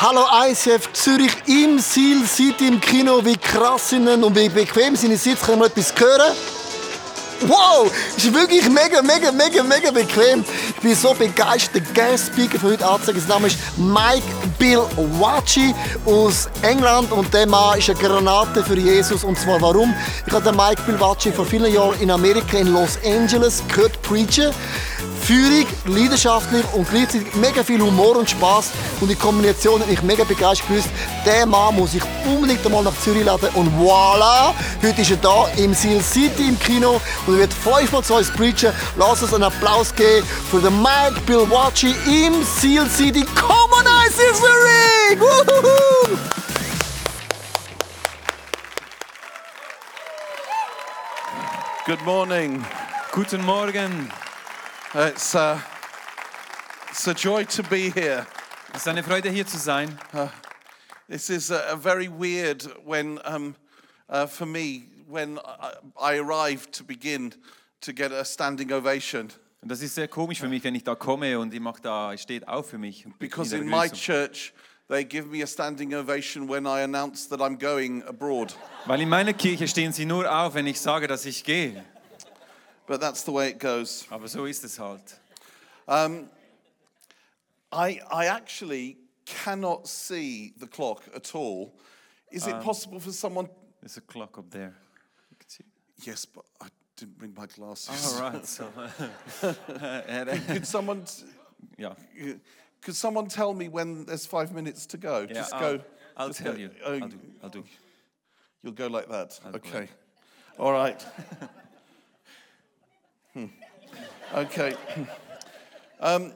Hallo ICF Zürich im Seal City im Kino. Wie krass sind und wie bequem sind die Sitze? Können wir etwas hören? Wow, ist wirklich mega, mega, mega, mega bequem. Ich bin so begeistert. Der Guest Speaker für heute anzeigen. Sein Name ist Mike Bill Wachi aus England und der Mann ist eine Granate für Jesus. Und zwar warum? Ich habe den Mike Bill Wachi vor vielen Jahren in Amerika in Los Angeles gehört preachen. Führung, leidenschaftlich und gleichzeitig mega viel Humor und Spaß und die Kombination hat mich mega begeistert gewusst. Der Mann muss ich unbedingt einmal nach Zürich laden und voilà, heute ist er da im Seal City im Kino und er wird fünfmal zu uns preachen. Lass uns einen Applaus geben für den Mike Bill Wachi im Seal City. Come on, Seal Zurich! Woohoo! Good morning. Guten Morgen. Uh, It's, uh, it's a joy to be here. Es ist eine Freude hier zu sein. This is uh, very weird when, um, uh, for me, when I, I arrived to begin to get a standing ovation. Und das ist sehr komisch für mich, wenn ich da komme und ich mach da, ich steht auf für mich. Because in my church, they give me a standing ovation when I announce that I'm going abroad. Weil in meiner Kirche stehen sie nur auf, wenn ich sage, dass ich gehe. But that's the way it goes. Aber so ist es halt. Um, I, I actually cannot see the clock at all. Is it um, possible for someone? There's a clock up there. You can see. Yes, but I didn't bring my glasses. All right, so. Uh, uh, could someone, ja, could someone tell me when there's five minutes to go? ja Just I'll, go. I'll just tell go. you. Oh, I'll do, I'll do. You'll go like that. okay. All right. Hmm. Okay. um,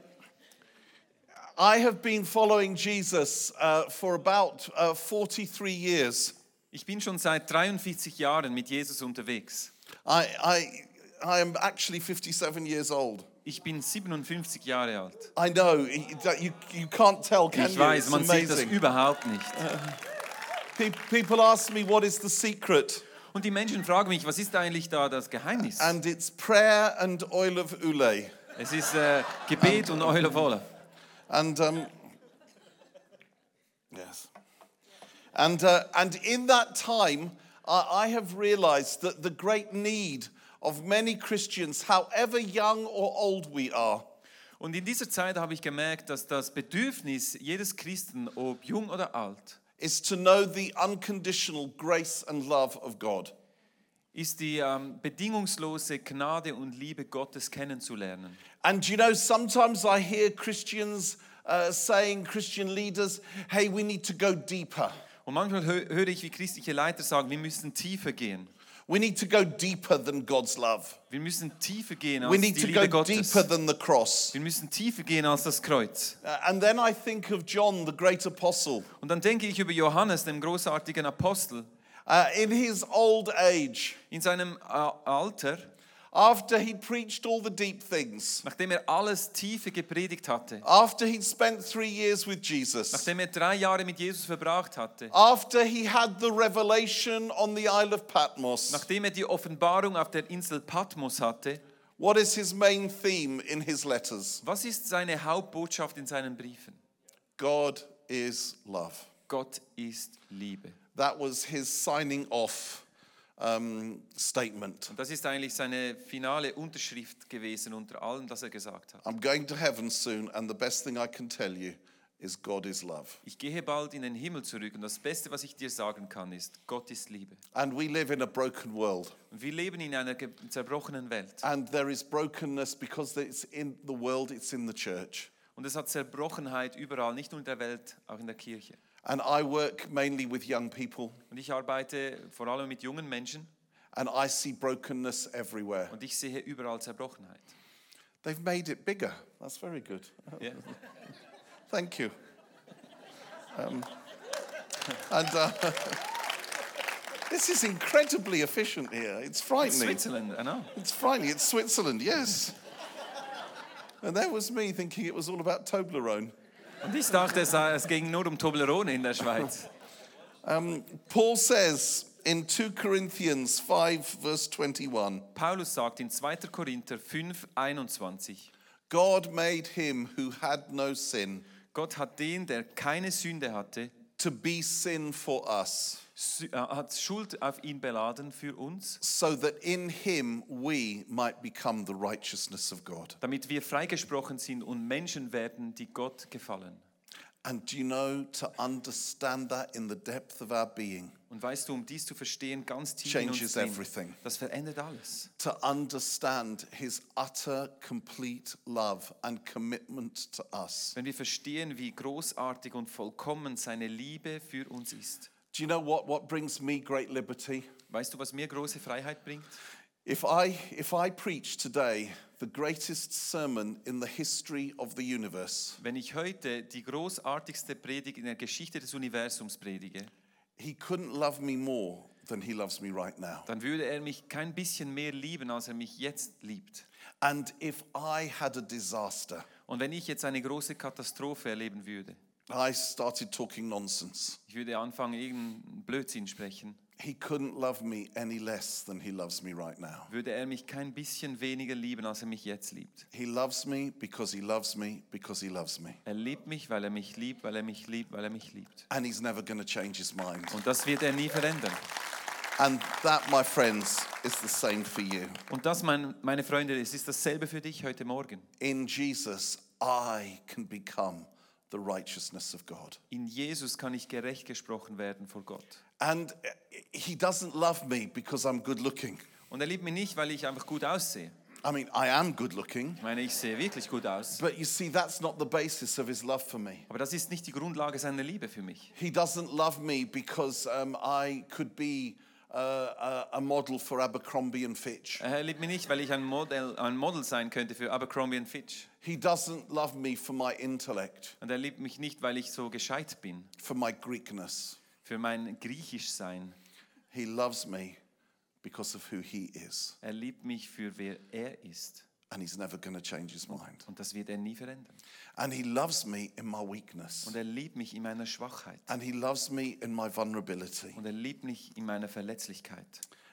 I have been following Jesus uh, for about uh, 43 years. Ich bin schon seit 43 Jahren mit Jesus unterwegs. I, I, I am actually 57 years old. Ich bin 57 Jahre alt. I know you, you can't tell, can Ich you? weiß, It's man sieht das überhaupt nicht. Pe- People ask me what is the secret, Und die Menschen fragen mich, was ist eigentlich da das Geheimnis? and it's prayer and oil of ule. Es ist äh, Gebet und Eule voller. And um, yes, and uh, and in that time, I, I have realized that the great need of many Christians, however young or old we are, Und in dieser Zeit habe ich gemerkt, dass das Bedürfnis jedes Christen, ob jung oder alt, is to know the unconditional grace and love of God. ist die ähm, bedingungslose Gnade und Liebe Gottes kennenzulernen. And you know, sometimes I hear Christians uh, saying, Christian leaders, hey, we need to go deeper. Und manchmal hö höre ich, wie christliche Leiter sagen, wir müssen tiefer gehen. We need to go deeper than God's love. Wir müssen tiefer gehen We als need die to Liebe go Gottes. deeper than the cross. Wir müssen tiefer gehen als das Kreuz. Uh, and then I think of John, the great apostle. Und dann denke ich über Johannes, dem großartigen Apostel, Uh, in his old age, in seinem äh, Alter, after he'd preached all the deep things, nachdem er alles Tiefe gepredigt hatte, after he'd spent three years with Jesus, nachdem er drei Jahre mit Jesus verbracht hatte, after he had the revelation on the Isle of Patmos, nachdem er die Offenbarung auf der Insel Patmos hatte, what is his main theme in his letters? was ist seine Hauptbotschaft in seinen Briefen? God is love. Gott ist Liebe. That was his signing off um, statement. Und das ist eigentlich seine finale Unterschrift gewesen unter allem, das er gesagt hat. I'm going to heaven soon, and the best thing I can tell you is God is love. Ich gehe bald in den Himmel zurück und das Beste, was ich dir sagen kann, ist, Gott ist Liebe. And we live in a broken world. Und wir leben in einer zerbrochenen Welt. And there is brokenness because it's in the world, it's in the church. Und es hat Zerbrochenheit überall, nicht nur in der Welt, auch in der Kirche. And I work mainly with young people, Und ich arbeite vor allem mit jungen Menschen and I see brokenness everywhere. und ich sehe überall Zerbrochenheit. They've made it bigger. That's very good. Ja. Thank you. Um, and uh, this is incredibly efficient here. It's frightening. Switzerland, I know. It's frightening. It's Switzerland, yes. And there was me thinking it was all about Toblerone. Und ich dachte, es, ging nur um Toblerone in der Schweiz. Um, Paul says in 2 Corinthians 5, verse 21, Paulus sagt in 2. Korinther 5, 21, God made him who had no sin Gott hat den, der keine Sünde hatte, to be sin for us, hat Schuld auf ihn beladen für uns, so that in him we might become the righteousness of God. damit wir freigesprochen sind und Menschen werden, die Gott gefallen. And do you know, to understand that in the depth of our being, Und weißt du, um dies zu verstehen, ganz tief in uns Changes everything. das verändert alles. to understand his utter, complete love and commitment to us. Wenn wir verstehen, wie großartig und vollkommen seine Liebe für uns ist. Do you know what, what brings me great liberty? Weißt du, was mir große Freiheit bringt? If I, if I preach today the greatest sermon in the history of the universe, Wenn ich heute die großartigste Predigt in der Geschichte des Universums predige, he couldn't love me more than he loves me right now. dann würde er mich kein bisschen mehr lieben, als er mich jetzt liebt. And if I had a disaster, Und wenn ich jetzt eine große Katastrophe erleben würde, I started talking nonsense, ich würde anfangen, irgendeinen Blödsinn sprechen, he couldn't love me any less than he loves me right now. würde er mich kein bisschen weniger lieben, als er mich jetzt liebt. He loves me because he loves me because he loves me. Er liebt mich, weil er mich liebt, weil er mich liebt, weil er mich liebt. And he's never going to change his mind. Und das wird er nie verändern. And that, my friends, is the same for you. Und das, mein, meine Freunde, es ist dasselbe für dich heute Morgen. In Jesus, I can become the righteousness of God. In Jesus kann ich gerecht gesprochen werden vor Gott. And he doesn't love me because I'm good looking. Und er liebt mich nicht, weil ich einfach gut aussehe. I mean, I am good looking. Ich meine, ich sehe wirklich gut aus. But you see, that's not the basis of his love for me. Aber das ist nicht die Grundlage seiner Liebe für mich. He doesn't love me because um, I could be uh, a, a model for Abercrombie and Fitch. Er liebt mich nicht, weil ich ein Model, ein Model sein könnte für Abercrombie Fitch. He doesn't love me for my intellect, Und er liebt mich nicht, weil ich so gescheit bin, for my Greekness. für mein Griechischsein. He loves me because of who he is. Er liebt mich für wer er ist. And he's never going to change his mind. Und das wird er nie verändern. And he loves me in my weakness. Und er liebt mich in meiner Schwachheit. And he loves me in my vulnerability. Und er liebt mich in meiner Verletzlichkeit.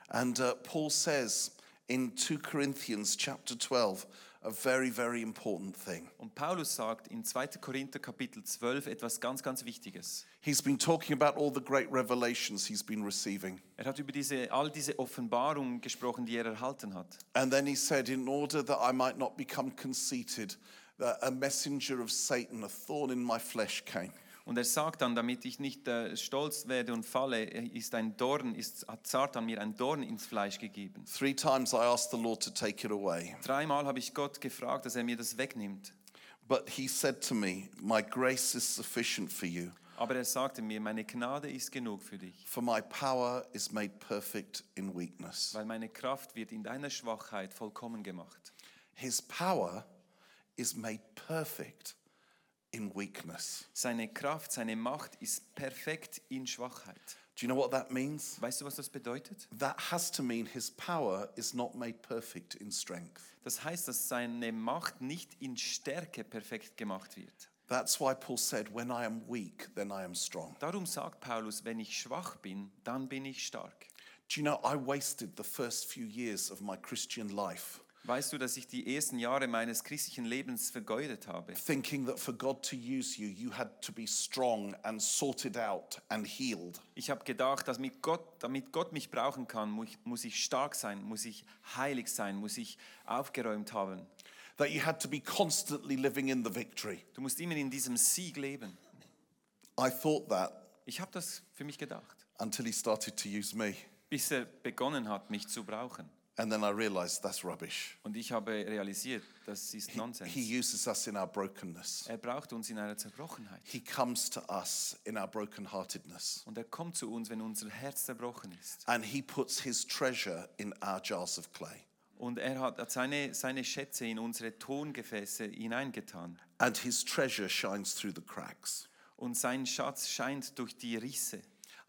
And uh, Paul says in 2 Corinthians chapter 12 a very, very important thing. Und Paulus sagt in 2. Korinther Kapitel 12 etwas ganz, ganz Wichtiges. He's been talking about all the great revelations he's been receiving. Er hat über diese, all diese Offenbarungen gesprochen, die er erhalten hat. And then he said, In order that I might not become conceited, that a messenger of Satan, a thorn in my flesh, came. Und er sagt dann, damit ich nicht äh, stolz werde und falle, ist ein Dorn, ist, hat Satan mir ein Dorn ins Fleisch gegeben. Three times I asked the Lord to take it away. Dreimal habe ich Gott gefragt, dass er mir das wegnimmt. But he said to me, My grace is sufficient for you, Aber er sagte mir, meine Gnade ist genug für dich, for my power is made perfect in weakness. weil meine Kraft wird in deiner Schwachheit vollkommen gemacht. His power is made perfect in weakness. Seine Kraft, seine Macht ist perfekt in Schwachheit. Do you know what that means? Weißt du, was das bedeutet? That has to mean his power is not made perfect in strength. Das heißt, dass seine Macht nicht in Stärke perfekt gemacht wird. That's why Paul said, When I am weak, then I am strong. Darum sagt Paulus, wenn ich schwach bin, dann bin ich stark. Do you know, I wasted the first few years of my Christian life Weißt du, dass ich die ersten Jahre meines christlichen Lebens vergeudet habe? thinking that for God to use you, you had to be strong and sorted out and healed. Ich habe gedacht, dass mit Gott, damit Gott mich brauchen kann, mu- muss ich stark sein, muss ich heilig sein, muss ich aufgeräumt haben. That you had to be constantly living in the victory. Du musst immer in diesem Sieg leben. I thought that Ich habe das für mich gedacht, until he started to use me. bis er begonnen hat, mich zu brauchen. And then I realized that's rubbish. Und ich habe realisiert, das ist Nonsens. He uses us in our brokenness. Er braucht uns in einer Zerbrochenheit. He comes to us in our brokenheartedness. Und er kommt zu uns, wenn unser Herz zerbrochen ist. And he puts his treasure in our jars of clay. Und er hat seine, seine Schätze in unsere Tongefäße hineingetan. And his treasure shines through the cracks. Und sein Schatz scheint durch die Risse.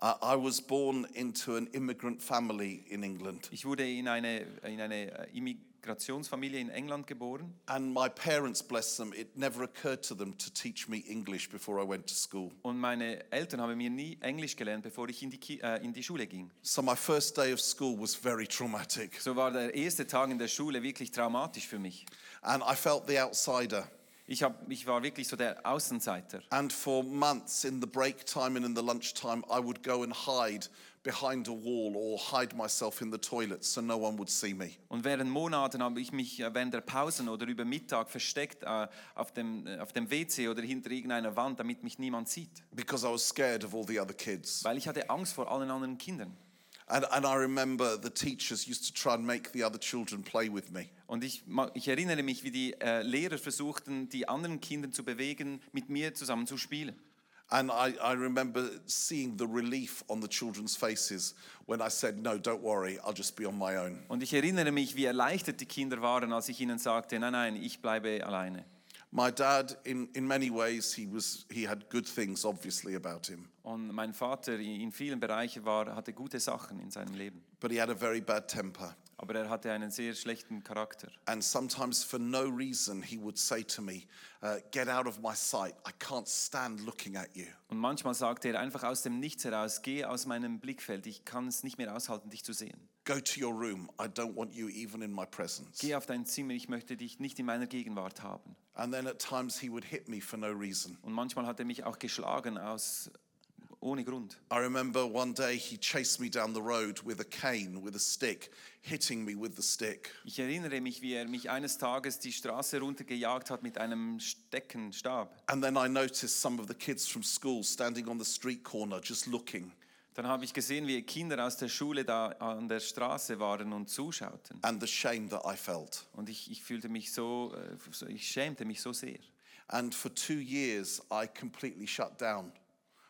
I I was born into an immigrant family in England. Ich wurde in eine, in eine äh, Immigrationsfamilie in England geboren. And my parents, bless them, it never occurred to them to teach me English before I went to school. Und meine Eltern haben mir nie Englisch gelernt, bevor ich in die, äh, in die Schule ging. So my first day of school was very traumatic. So war der erste Tag in der Schule wirklich traumatisch für mich. And I felt the outsider. Ich, hab, ich war wirklich so der Außenseiter. And for months in the break time and in the lunchtime, I would go and hide behind a wall or hide myself in the toilet so no one would see me. Und während Monaten habe ich mich äh, während der Pausen oder über Mittag versteckt äh, auf, dem, äh, auf dem WC oder hinter irgendeiner Wand, damit mich niemand sieht. because I was scared of all the other kids. Weil ich hatte Angst vor allen anderen Kindern. And, and I remember the teachers used to try and make the other children play with me. Und ich, ich erinnere mich, wie die äh, Lehrer versuchten, die anderen Kinder zu bewegen, mit mir zusammen zu spielen. And I, I remember seeing the relief on the children's faces when I said, No, don't worry, I'll just be on my own. Und ich erinnere mich, wie erleichtert die Kinder waren, als ich ihnen sagte, nein, nein, ich bleibe alleine. My dad, in, in many ways, he, was, he had good things, obviously, about him. Und mein Vater in in vielen Bereichen war, hatte gute Sachen in seinem Leben. But he had a very bad temper. Aber er hatte einen sehr schlechten Charakter. And sometimes, for no reason, he would say to me, uh, Get out of my sight. I can't stand looking at you. Und manchmal sagte er einfach aus dem Nichts heraus, geh aus meinem Blickfeld, ich kann es nicht mehr aushalten, dich zu sehen. Go to your room. I don't want you even in my presence. Geh auf dein Zimmer, ich möchte dich nicht in meiner Gegenwart haben. And then at times he would hit me for no reason. Und manchmal hat er mich auch geschlagen aus ohne Grund. I remember one day he chased me down the road with a cane, with a stick, hitting me with the stick. Ich erinnere mich, wie er mich eines Tages die Straße runtergejagt hat mit einem Steckenstab. And then I noticed some of the kids from school standing on the street corner just looking. Dann habe ich gesehen, wie Kinder aus der Schule da an der Straße waren und zuschauten. And the shame that I felt. Und ich, ich fühlte mich so, äh, so, ich schämte mich so sehr. And for two years, I completely shut down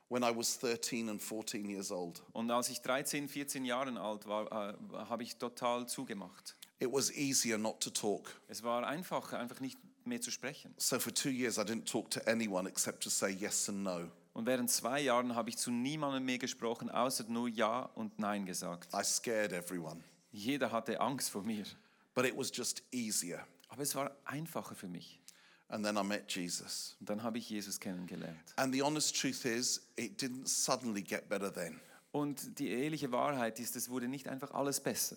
when I was 13 and 14 years old. Und als ich 13, 14 Jahre alt war, äh, habe ich total zugemacht. It was easier not to talk. Es war einfacher, einfach nicht mehr zu sprechen. So for two years, I didn't talk to anyone except to say yes and no. Und während zwei Jahren habe ich zu niemandem mehr gesprochen, außer nur Ja und Nein gesagt. I scared everyone. Jeder hatte Angst vor mir. But it was just easier. Aber es war einfacher für mich. And then I met Jesus. Und dann habe ich Jesus kennengelernt. And the honest truth is, it didn't suddenly get better then. Und die ehrliche Wahrheit ist, es wurde nicht einfach alles besser.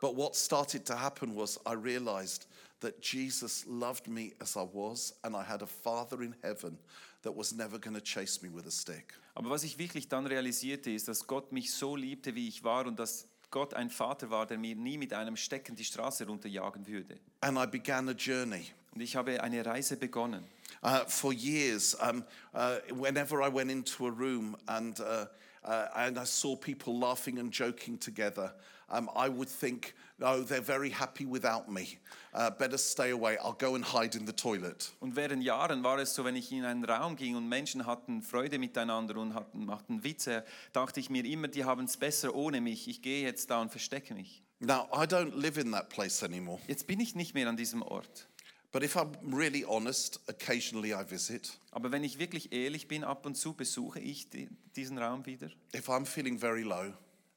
But what started to happen was I realized that Jesus loved me as I was, and I had a Father in heaven that was never going to chase me with a stick. Aber was ich wirklich dann realisierte, ist, dass Gott mich so liebte, wie ich war und dass Gott ein Vater war, der mir nie mit einem Stecken die Straße runterjagen würde. And I began a journey. Und ich habe eine Reise begonnen. Uh, for years, um, uh, whenever I went into a room and, uh, uh, and I saw people laughing and joking together, um, I would think, oh, they're very happy without me. Uh, better stay away. I'll go and hide in the toilet. Und während Jahren war es so, wenn ich in einen Raum ging und Menschen hatten Freude miteinander und hatten, machten Witze, dachte ich mir immer, die haben es besser ohne mich. Ich gehe jetzt da und verstecke mich. Now, I don't live in that place anymore. Jetzt bin ich nicht mehr an diesem Ort. But if I'm really honest, occasionally I visit. Aber wenn ich wirklich ehrlich bin, ab und zu besuche ich die, diesen Raum wieder. If I'm feeling very low,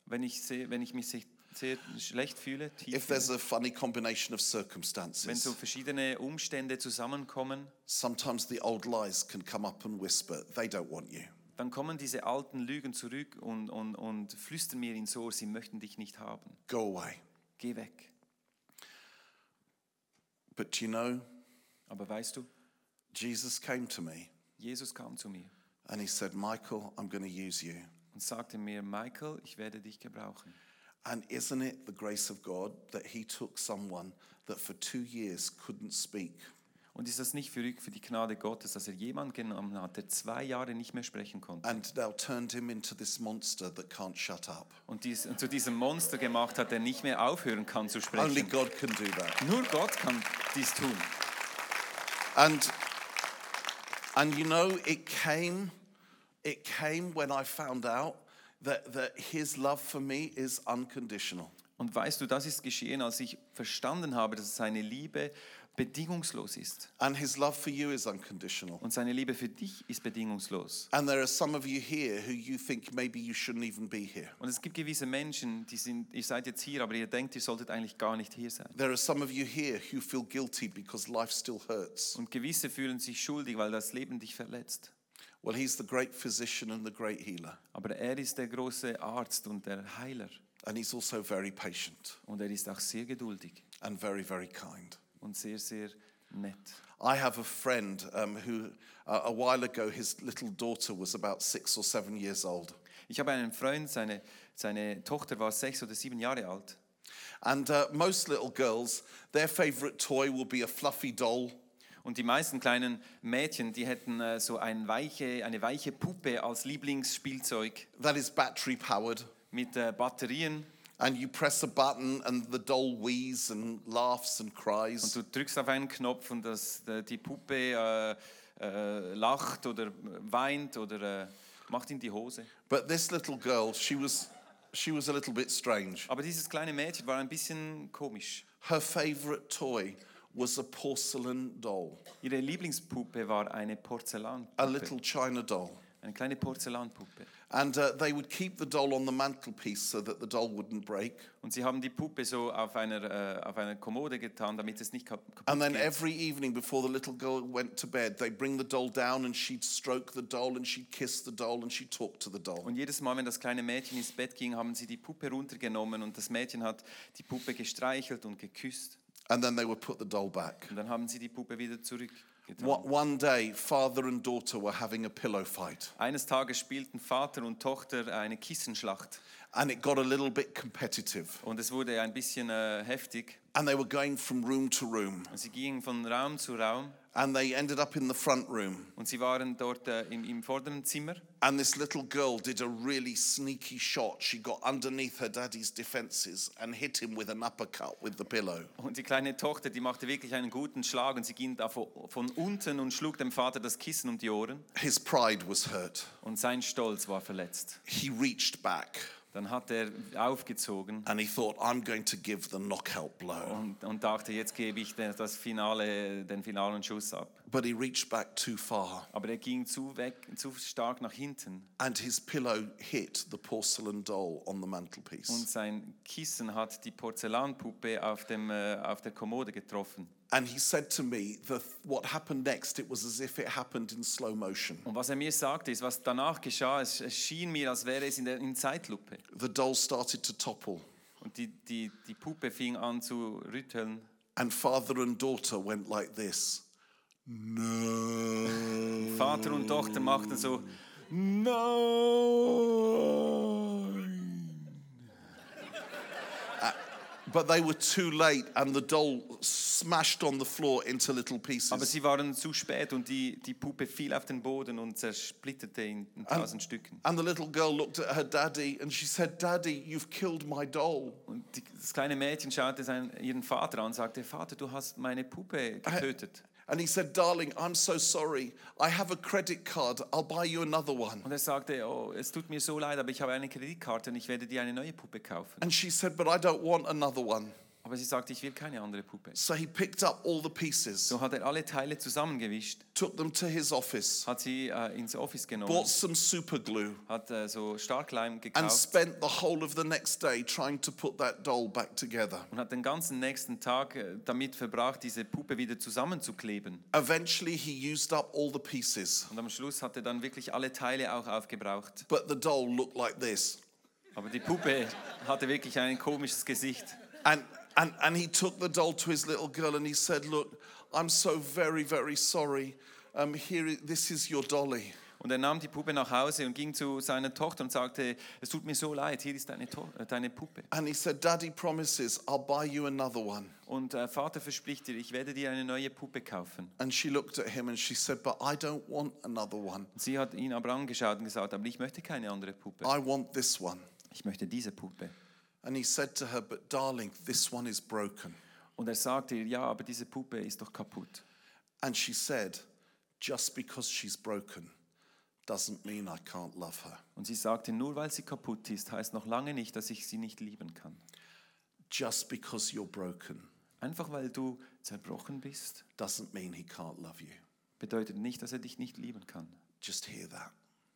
Wenn ich, sehe, wenn ich mich sehr, schlecht fühle, tief if there's a funny combination of wenn so circumstances, verschiedene Umstände zusammenkommen, sometimes the old lies can come up and whisper, they don't want you. dann kommen diese alten Lügen zurück und, und, und flüstern mir ins Ohr, sie möchten dich nicht haben. Go away. Geh weg. But you know, Aber weißt du, Jesus came to me Jesus kam zu mir and he said, Michael, I'm going to use you. und sagte mir, Michael, ich werde dich gebrauchen. And isn't it the grace of God that he took someone that for two years couldn't speak Und ist das nicht verrückt für die Gnade Gottes, dass er jemanden genommen hat, der zwei Jahre nicht mehr sprechen konnte and now turned him into this monster that can't shut up? und dies, und zu diesem Monster gemacht hat, der nicht mehr aufhören kann zu sprechen. Only? God can do that. Nur Gott kann dies tun. And and you know, it came, it came when I found out that, that his love for me is unconditional. Und weißt du, das ist geschehen, als ich verstanden habe, dass seine Liebe bedingungslos ist. And his love for you is unconditional. Und seine Liebe für dich ist bedingungslos. And there are some of you here who you think maybe you shouldn't even be here. Und es gibt gewisse Menschen, die sind, ihr seid jetzt hier, aber ihr denkt, ihr solltet eigentlich gar nicht hier sein. There are some of you here who feel guilty because life still hurts. Und gewisse fühlen sich schuldig, weil das Leben dich verletzt. Well, he's the great physician and the great healer. Aber er ist der große Arzt und der Heiler. And he's also very patient Und er ist auch sehr geduldig and very, very kind. und sehr, sehr nett. I have a friend um, who, uh, a while ago, his little daughter was about six or seven years old. Ich habe einen Freund, seine, seine Tochter war sechs oder sieben Jahre alt. And uh, most little girls, their favorite toy will be a fluffy doll. Und die meisten kleinen Mädchen, die hätten äh, so ein weiche, eine weiche Puppe als Lieblingsspielzeug that is battery powered. mit äh, Batterien. And you press a button, and the doll wheezes and laughs and Und cries. du drückst auf einen Knopf und das, äh, die Puppe äh, äh, lacht oder weint oder äh, macht in die Hose. But this little girl, she was, she was a little bit strange. Aber dieses kleine Mädchen war ein bisschen komisch. Her favorite toy was a porcelain doll, Ihre Lieblingspuppe war eine a Porzellanpuppe. little china doll. Eine kleine Porzellanpuppe. And uh, they would keep the doll on the mantelpiece so that the doll wouldn't break. Und sie haben die Puppe so auf einer, äh, auf einer Kommode getan, damit es nicht kap kaputt And then geht. every evening before the little girl went to bed, they'd bring the doll down and she'd stroke the doll and she'd kiss the doll and she'd talk to the doll. Und jedes Mal, wenn das kleine Mädchen ins Bett ging, haben sie die Puppe runtergenommen und das Mädchen hat die Puppe gestreichelt und geküsst. And then they would put the doll back. Und dann haben sie die Puppe wieder zurückgetan. One one day, father and daughter were having a pillow fight, Eines Tages spielten Vater und Tochter eine Kissenschlacht and it got a little bit competitive. und es wurde ein bisschen äh, heftig. And they were going from room to room, Und sie gingen von Raum zu Raum and they ended up in the front room. und sie waren dort äh, im, im vorderen Zimmer. And this little girl did a really sneaky shot. She got underneath her daddy's defenses and hit him with an uppercut with the pillow. Und die kleine Tochter, die machte wirklich einen guten Schlag und sie ging da von, von unten und schlug dem Vater das Kissen um die Ohren His pride was hurt. und sein Stolz war verletzt. He reached back Dann hat er aufgezogen and he thought, I'm going to give the knockout blow. und, und dachte, jetzt gebe ich den, das Finale, den finalen Schuss ab. But he reached back too far, Aber er ging zu, weg, zu stark nach hinten and his pillow hit the porcelain doll on the und mantelpiece. sein Kissen hat die Porzellanpuppe auf, dem, äh, auf der Kommode getroffen. And he said to me, the, what happened next, it was as if it happened in slow motion. Und was er mir sagte, ist, was danach geschah, es, es schien mir, als wäre es in, der, in Zeitlupe. The doll started to topple, Und die, die, die Puppe fing an zu rütteln. and father and daughter went like this. No. Vater und Tochter machten so, But they were too late, and the doll smashed on the floor into little aber pieces. sie waren zu spät und die, die Puppe fiel auf den Boden und zersplitterte in, in tausend Stücken. And the little girl looked at her daddy and she said, Daddy, you've killed my doll. Und die, das kleine Mädchen schaute seinen, ihren Vater an und sagte, Vater, du hast meine Puppe getötet. And he said, Darling, I'm so sorry. I have a credit card. I'll buy you another one. Und er sagte, oh, es tut mir so leid, aber ich habe eine Kreditkarte und ich werde dir eine neue Puppe kaufen. And she said, But I don't want another one. Aber sie sagte, ich will keine andere Puppe. So he picked up all the pieces, So hat er alle Teile zusammengewischt, took them to his office, hat sie äh, ins Office genommen, bought some super glue, hat äh, so Starkleim and gekauft spent the whole of the next day trying to put that doll back together. und hat den ganzen nächsten Tag äh, damit verbracht, diese Puppe wieder zusammenzukleben. Eventually, he used up all the pieces, Und am Schluss hat er dann wirklich alle Teile auch aufgebraucht. but the doll looked like this. Aber die Puppe hatte wirklich ein komisches Gesicht. And, and, and he took the doll to his little girl and he said, Look, I'm so very, very sorry. Um, here, this is your dolly. Und er nahm die Puppe nach Hause und ging zu seiner Tochter und sagte, es tut mir so leid, hier ist deine, to äh, deine Puppe. And he said, Daddy promises I'll buy you another one. Und äh, Vater verspricht dir, ich werde dir eine neue Puppe kaufen. And she looked at him and she said, But I don't want another one. Und sie hat ihn aber angeschaut und gesagt, aber ich möchte keine andere Puppe. I want this one. Ich möchte diese Puppe. And he said to her, But darling, this one is broken. Und er sagte ihr, ja, aber diese Puppe ist doch kaputt. And she said, Just because she's broken doesn't mean I can't love her. Und sie sagte, nur weil sie kaputt ist, heißt noch lange nicht, dass ich sie nicht lieben kann. Just because you're broken Einfach weil du zerbrochen bist, doesn't mean he can't love you. bedeutet nicht, dass er dich nicht lieben kann. Just hear that.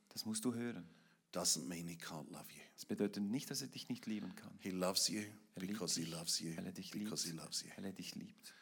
Das musst du hören. Doesn't mean he can't love you. Es bedeutet nicht, dass er dich nicht lieben kann. He loves you Er liebt because he dich, loves you, weil er dich because he liebt, loves you. weil er dich liebt.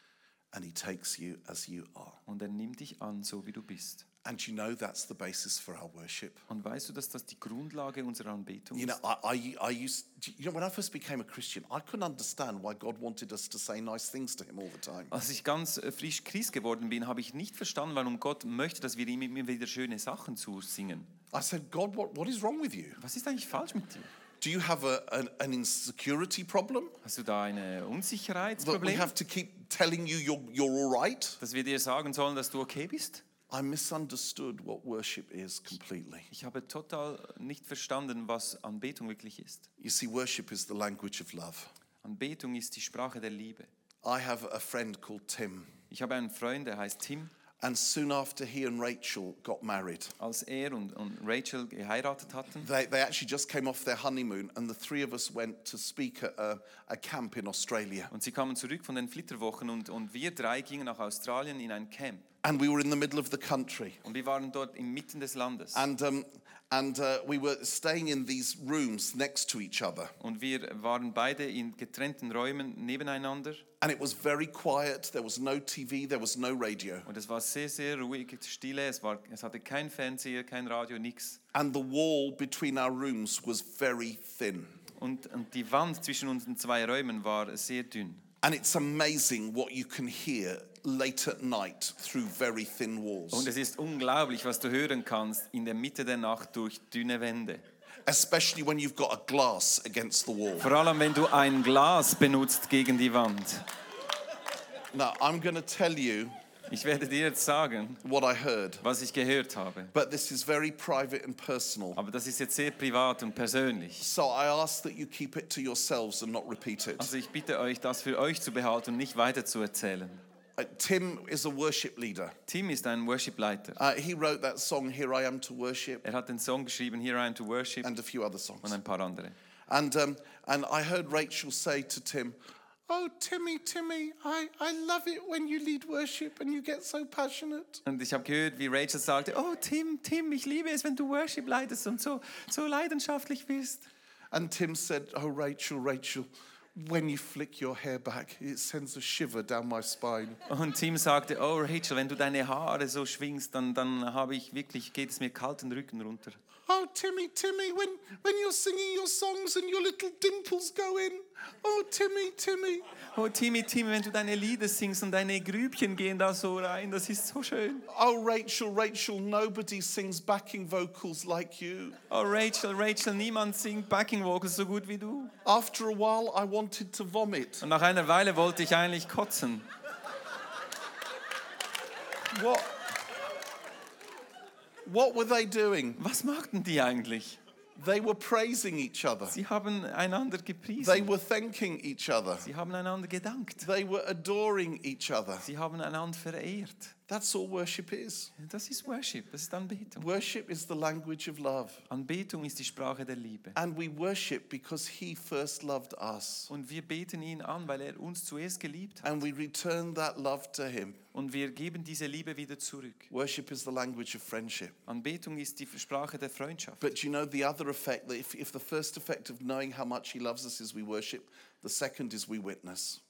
And he takes you as you are. Und er nimmt dich an, so wie du bist. And you know that's the basis for our worship. Und weißt du, dass das die Grundlage unserer Anbetung You know, ist? I, I, I used, you know, when I first became a Christian, I couldn't understand why God wanted us to say nice things to Him all the time. Als ich ganz äh, frisch Christ geworden bin, habe ich nicht verstanden, warum Gott möchte, dass wir ihm immer wieder schöne Sachen zusingen. I said, God, what, what is wrong with you? Was ist eigentlich falsch mit dir? Do you have a, an, an insecurity problem? Hast du da ein That we Unsicherheitsproblem, have to keep telling you you're, you're all right? dass wir dir sagen sollen, dass du okay bist? I misunderstood what worship is completely. Ich habe total nicht verstanden, was Anbetung wirklich ist. You see, worship is the language of love. Anbetung ist die Sprache der Liebe. I have a friend called Tim, Ich habe einen Freund, der heißt Tim. and soon after he and Rachel got married, Als er und, und Rachel geheiratet hatten, they, they actually just came off their honeymoon, and the three of us went to speak at a, a camp in Australia. und sie kamen zurück von den Flitterwochen und, und wir drei gingen nach Australien in ein Camp. And we were in the middle of the country. Und wir waren dort inmitten des Landes. And, um, and uh, we were staying in these rooms next to each other. Und wir waren beide in getrennten Räumen nebeneinander. And it was very quiet. There was no TV, there was no radio. Und es war sehr, sehr ruhig, stille. Es, war, es hatte kein Fernseher, kein Radio, nichts. And the wall between our rooms was very thin. Und, und die Wand zwischen unseren zwei Räumen war sehr dünn. And it's amazing what you can hear late at night through very thin walls, Und es ist unglaublich, was du hören kannst in der Mitte der Nacht durch dünne Wände. especially when you've got a glass against the wall. Vor allem, wenn du ein Glas benutzt gegen die Wand. Now, I'm going to tell you Ich werde dir jetzt sagen, what I heard, was ich gehört habe. but this is very private and personal. Aber das ist jetzt sehr privat und persönlich. So I ask that you keep it to yourselves and not repeat it. Also ich bitte euch, das für euch zu behalten und nicht weiter zu erzählen. Uh, Tim is a worship leader. Tim ist ein Worship-Leiter. Uh, he wrote that song, Here I Am to Worship, Er hat den Song geschrieben, Here I Am to Worship and a few other und songs. ein paar andere. And, um, and I heard Rachel say to Tim, Oh, Timmy, Timmy, I, I love it when you lead worship and you get so passionate. Und ich habe gehört, wie Rachel sagte, oh Tim, Tim, ich liebe es, wenn du Worship leitest und so, so leidenschaftlich bist. And Tim said, Oh, Rachel, Rachel, when you flick your hair back, it sends a shiver down my spine. Und Tim sagte, oh Rachel, wenn du deine Haare so schwingst, dann, dann habe ich wirklich, geht es mir kalten Rücken runter. Oh, Timmy, Timmy, when, when you're singing your songs and your little dimples go in. Oh, Timmy, Timmy. Oh Timmy, Timmy, wenn du deine Lieder singst und deine Grübchen gehen da so rein, das ist so schön. Oh, Rachel, Rachel, nobody sings backing vocals like you. Oh Rachel, Rachel, niemand singt Backing Vocals so gut wie du. After a while, I wanted to vomit. Und nach einer Weile wollte ich eigentlich kotzen. What? What were they doing? Was machten die eigentlich? They were praising each other. Sie haben einander They gepriesen. were thanking each other. Sie haben einander gedankt. They were adoring each other. Sie haben einander verehrt. That's all worship is. Das ist Worship, das ist Anbetung. Worship is the language of love. Anbetung ist die Sprache der Liebe. And we worship because he first loved us. Und wir beten ihn an, weil er uns zuerst geliebt hat. And we return that love to him. Und wir geben diese Liebe wieder zurück. Worship is the language of friendship. Anbetung ist die Sprache der Freundschaft. But you know the other effect that if, if the first effect of knowing how much he loves us is we worship, the second is we witness.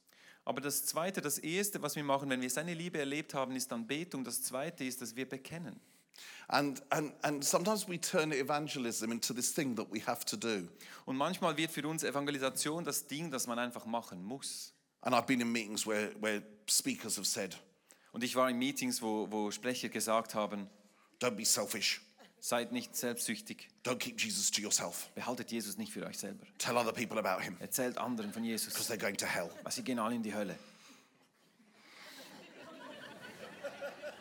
Aber das Zweite, das Erste, was wir machen, wenn wir seine Liebe erlebt haben, ist Anbetung. Das Zweite ist, dass wir bekennen. And, and, and sometimes we turn evangelism into this thing that we have to do. Und manchmal wird für uns Evangelisation das Ding, das man einfach machen muss. And I've been in meetings where, where speakers have said, Und ich war in Meetings, wo, wo Sprecher gesagt haben, don't be selfish, seid nicht selbstsüchtig, don't keep Jesus to yourself, behaltet Jesus nicht für euch selber. tell other people about him Erzählt anderen von because Jesus, they're going to hell. weil sie gehen alle in die Hölle.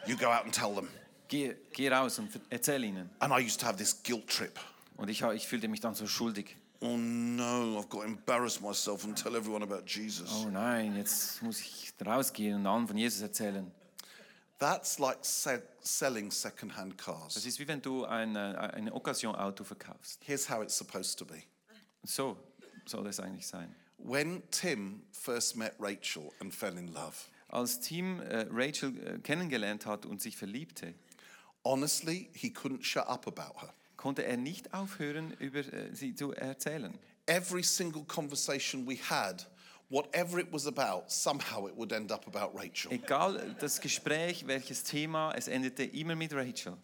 You go out and tell them. Geh, geh raus und erzähl ihnen. And I used to have this guilt trip. Und ich, ich fühlte mich dann so schuldig. Oh no, I've got to embarrass myself and tell everyone about Jesus. Oh nein, jetzt muss ich rausgehen und allen von Jesus erzählen. That's like se- selling second-hand Das cars. ist wie wenn du ein, äh, ein Occasion-Auto verkaufst. Here's how it's supposed to be. So soll es eigentlich sein. When Tim first met Rachel and fell in love, Als Tim äh, Rachel äh, kennengelernt hat und sich verliebte, honestly, he couldn't shut up about her. konnte er nicht aufhören, über äh, sie zu erzählen. Every single conversation we had whatever it was about, somehow it would end up about Rachel. Egal das Gespräch, welches Thema, es endete immer mit Rachel.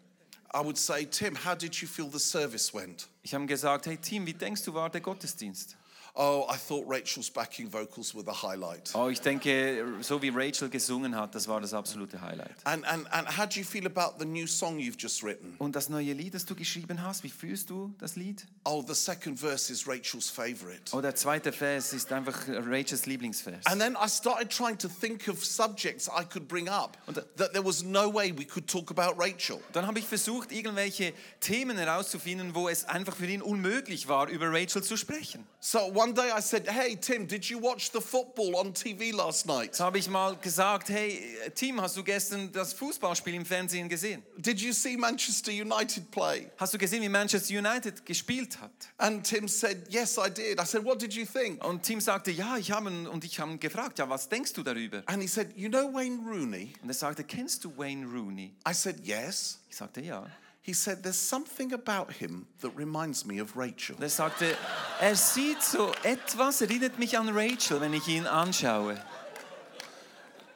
I would say, Tim, how did you feel the service went? Ich habe gesagt, hey Tim, wie denkst du, war der Gottesdienst? Oh, I thought Rachel's backing vocals were the highlight. Oh, ich denke, so wie Rachel gesungen hat, das war das absolute Highlight. And, and, and how do you feel about the new song you've just written? Und das neue Lied, das du geschrieben hast, wie fühlst du das Lied? Oh, the second verse is Rachel's favorite. Oh, der zweite Vers ist einfach Rachels Lieblingsvers. And then I started trying to think of subjects I could bring up Und- that there was no way we could talk about Rachel. Dann habe ich versucht, irgendwelche Themen herauszufinden, wo es einfach für ihn unmöglich war, über Rachel zu sprechen. So one day I said, Hey, Tim, did you watch the football on TV last night? Habe ich mal gesagt, hey Tim, hast du gestern das Fußballspiel im Fernsehen gesehen? Did you see Manchester United play? Hast du gesehen, wie Manchester United gespielt hat? And Tim said, Yes, I did. I said, What did you think? Und Tim sagte, ja, ich habe und ich habe gefragt, ja, was denkst du darüber? And he said, You know Wayne Rooney? Und er sagte, kennst du Wayne Rooney? I said, Yes. Ich sagte, ja. He said, There's something about him that reminds me of Rachel. Er sagte, er sieht so etwas, erinnert mich an Rachel, wenn ich ihn anschaue.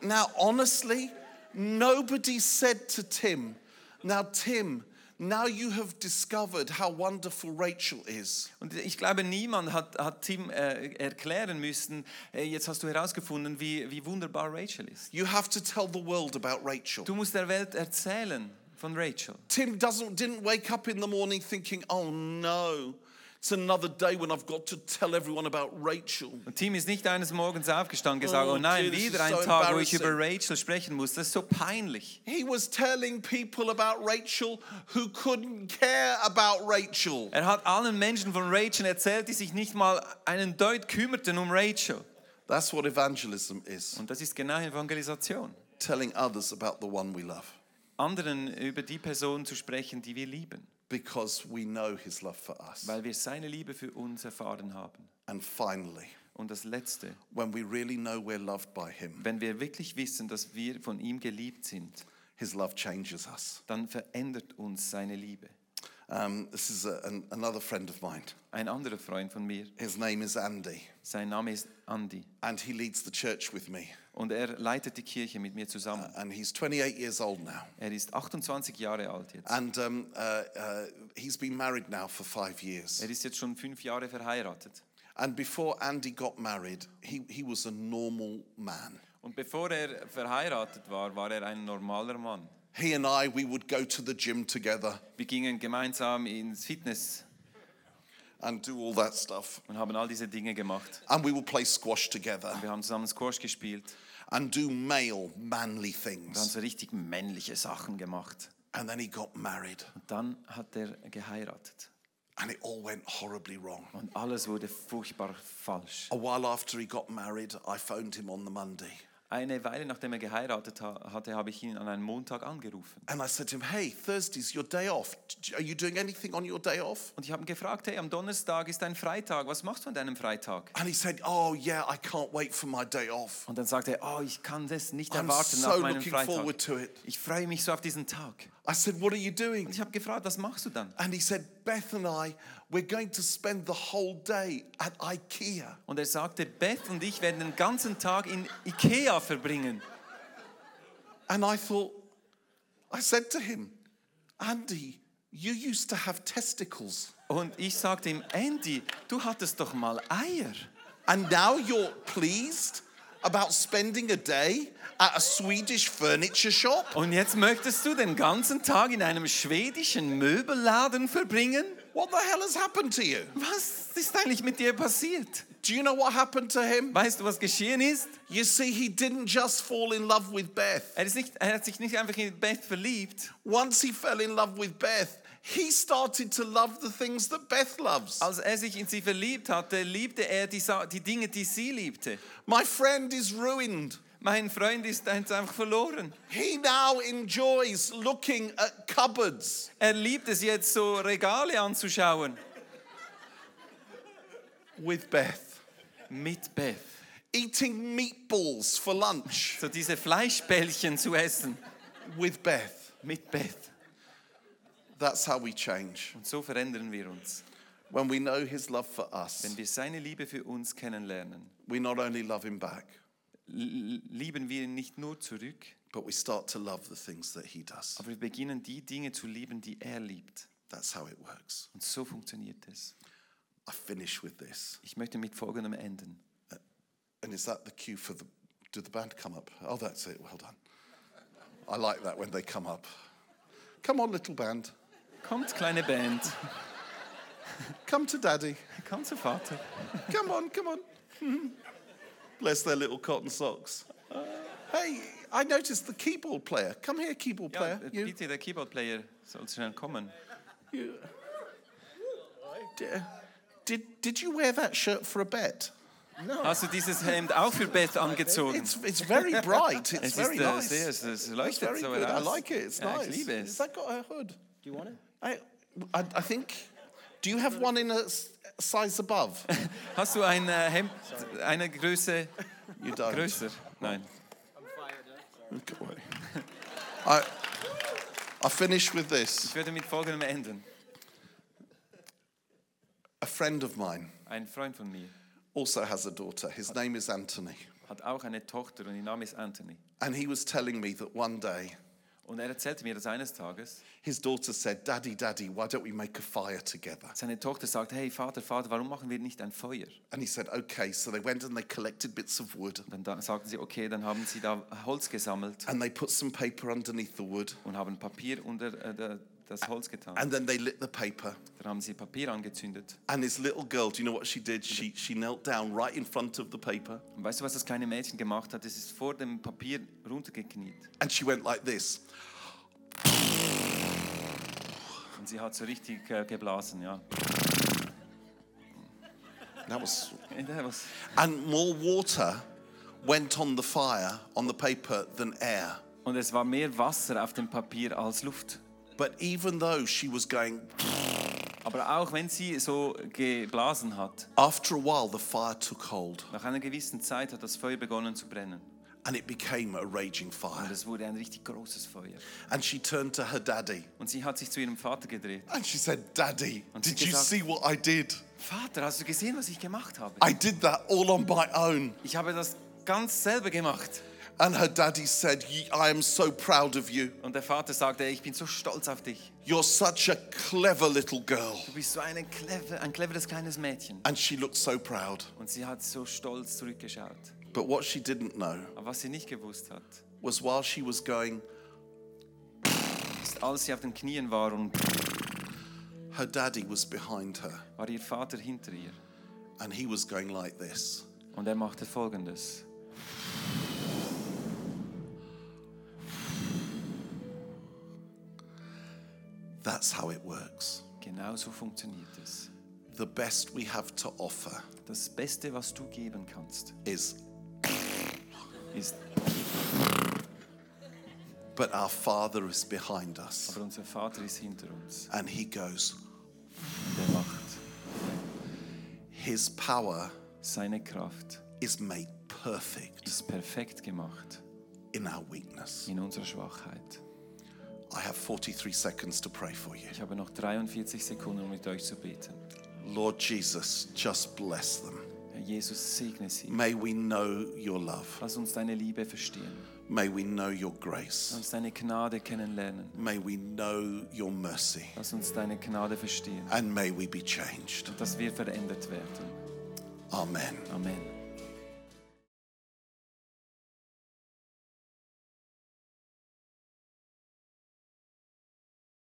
Now, honestly, nobody said to Tim, Now, Tim, now you have discovered how wonderful Rachel is. Und ich glaube, niemand hat, hat Tim äh, erklären müssen, äh, jetzt hast du herausgefunden, wie, wie wunderbar Rachel ist. You have to tell the world about Rachel. Du musst der Welt erzählen von Rachel. Tim doesn't didn't wake up in the morning thinking, "Oh no, it's another day when I've got to tell everyone about Rachel." Und Tim ist nicht eines Morgens aufgestanden und gesagt, Oh, oh nein, dear, wieder ein so Tag, wo ich über Rachel sprechen muss. Das ist so peinlich. He was telling people about Rachel who couldn't care about Rachel. Er hat allen Menschen von Rachel erzählt, die sich nicht mal einen Deut kümmerten um Rachel. That's what evangelism is. Und das ist genau Evangelisation. Telling others about the one we love Anderen über die Person zu sprechen, die wir lieben, because we know his love for us. weil wir seine Liebe für uns erfahren haben. And finally, Und das Letzte, when we really know we're loved by him, wenn wir wirklich wissen, dass wir von ihm geliebt sind, his love changes us. dann verändert uns seine Liebe. Um, this is a, an, another friend of mine. Ein anderer Freund von mir, His name is Andy, sein Name ist Andy and he leads the church with me. Und er leitet die Kirche mit mir zusammen. And he's 28 years old now. Er ist 28 Jahre alt jetzt. And um, uh, uh, he's been married now for five years. Er ist jetzt schon fünf Jahre verheiratet. And before Andy got married, he, he was a normal man. Und bevor er verheiratet war, war er ein normaler Mann. He and I, we would go to the gym together Wir gingen gemeinsam ins Fitness and do all that stuff. und haben all diese Dinge gemacht. And we would play squash together Wir haben zusammen Squash gespielt and do male, manly things. so richtig männliche Sachen gemacht. And then he got married, Und dann hat er geheiratet. and it all went horribly wrong. Und alles wurde furchtbar falsch. A while after he got married, I phoned him on the Monday. Eine Weile nachdem er geheiratet ha- hatte, habe ich ihn an einem Montag angerufen. And I said to him, Hey, Thursday's your day off. Are you doing anything on your day off? Und ich habe ihn gefragt, hey, am Donnerstag ist ein Freitag, was machst du an deinem Freitag? And he said, Oh, yeah, I can't wait for my day off. Und dann sagte er, oh, ich kann das nicht I'm erwarten so nach meinem looking Freitag. forward to it. Ich freue mich so auf diesen Tag. I said, What are you doing? Und ich habe gefragt, was machst du dann? And he said, Beth and I, we're going to spend the whole day at IKEA. Und er sagte, Beth und ich werden den ganzen Tag in Ikea verbringen. And I thought, I said to him, Andy, you used to have testicles. Und ich sagte ihm, Andy, du hattest doch mal Eier. And now you're pleased about spending a day at a Swedish furniture shop? Und jetzt möchtest du den ganzen Tag in einem schwedischen Möbelladen verbringen? What the hell has happened to you? Was ist eigentlich mit dir passiert? Do you know what happened to him? Weißt du, was geschehen ist? You see, he didn't just fall in love with Beth. Er, ist nicht, er hat sich nicht einfach in Beth verliebt. Once he fell in love with Beth, he started to love the things that Beth loves. Als er sich in sie verliebt hatte, liebte er die, die Dinge, die sie liebte. My friend is ruined. Mein Freund ist jetzt einfach verloren. He now enjoys looking at cupboards. Er liebt es jetzt, so Regale anzuschauen. with Beth, Mit Beth. eating meatballs for lunch So diese Fleischbällchen zu essen. with Beth. Mit Beth. That's how we change. Und so verändern wir uns. when we know his love for us, wenn wir seine Liebe für uns kennenlernen, we not only love him back, lieben wir ihn nicht nur zurück, but we start to love the things that he does. aber wir beginnen die Dinge zu lieben, die er liebt. That's how it works. Und so funktioniert es. I finish with this. Ich möchte mit folgendem enden. And is that the cue for the. Did the band come up? Oh, that's it. Well done. I like that when they come up. Come on, little band. Kommt, kleine Band. Come to daddy. Komm zu Vater. Come on, come on. Bless their little cotton socks. Hey, I noticed the keyboard player. Come here, keyboard Ja, player. äh, You- bitte, der Keyboard-Player soll schnell kommen. you- Did, did, did you wear that shirt for a bet? No. Hast du dieses Hemd auch für Bett angezogen? It's, it's very bright. It's es very ist äh, nice. sehr, es, es It's leuchtet very so good. I like it. It's ja, nice. Ich liebe Has that got a hood? Do you want it? I, I, I think. Do you have one in a s- size above? Hast du ein äh, Hemd, eine Größe You don't. größer? Nein. Go away. I, I finish with this. Ich werde mit folgendem enden. A friend of mine Ein Freund von mir also has a daughter. His name is Anthony. hat auch eine Tochter und ihr Name ist Anthony. And he was telling me that one day Und er erzählte mir, dass eines Tages his daughter said, Daddy, Daddy, why don't we make a fire together? seine Tochter sagt, hey Vater, Vater, warum machen wir nicht ein Feuer? And he said, Okay. So they went and they collected bits of wood Und dann da sagten sie, okay, dann haben sie da Holz gesammelt and they put some paper underneath the wood. und haben Papier unter äh, der- das Holz getan. And then they lit the paper. Dann haben sie Papier angezündet. And this little girl, do you know what she did? She, she knelt down right in front of the paper Und weißt du, was das kleine Mädchen gemacht hat? Es ist vor dem Papier runtergekniet. and she went like this. Und sie hat so richtig äh, geblasen, ja. That was. That was- And more water went on the fire, on the paper, than air. Und es war mehr Wasser auf dem Papier als Luft. But even though she was going, Aber auch wenn sie so geblasen hat, after a while the fire took hold nach einer gewissen Zeit hat das Feuer begonnen zu brennen. and it became a raging fire. Und es wurde ein richtig großes Feuer. And she turned to her daddy Und sie hat sich zu ihrem Vater gedreht. and she said, Daddy, Und sie did you gesagt- see what I did? Vater, hast du gesehen, was ich gemacht habe? I did that all on my own. Ich habe das ganz selber gemacht. And her daddy said, I am so proud of you. Und der Vater sagte, ich bin so stolz auf dich. You're such a clever little girl. Du bist so eine clever, ein cleveres kleines Mädchen. And she looked so proud. Und sie hat so stolz zurückgeschaut. But what she didn't know Aber was sie nicht gewusst hat, was while she was going, ist, als sie auf den Knien war und her daddy was behind her war ihr Vater hinter ihr. and he was going like this. Und er machte folgendes. That's how it works. Genau so funktioniert es. The best we have to offer Das Beste, was du geben kannst, is, ist, but our Father is behind us. aber unser Vater ist hinter uns. And he goes, Und er macht His power seine Kraft, is made perfect ist perfekt gemacht in our weakness. in unserer Schwachheit. I have 43 seconds to pray for you. Ich habe noch 43 Sekunden, um mit euch zu beten. Lord Jesus, just bless them. Herr Jesus, segne sie. May we know your love. Lass uns deine Liebe verstehen. May we know your Lass grace. uns deine Gnade kennenlernen. May we know your mercy. Lass uns deine Gnade verstehen. And may we be changed. Und dass wir verändert werden. Amen. Amen.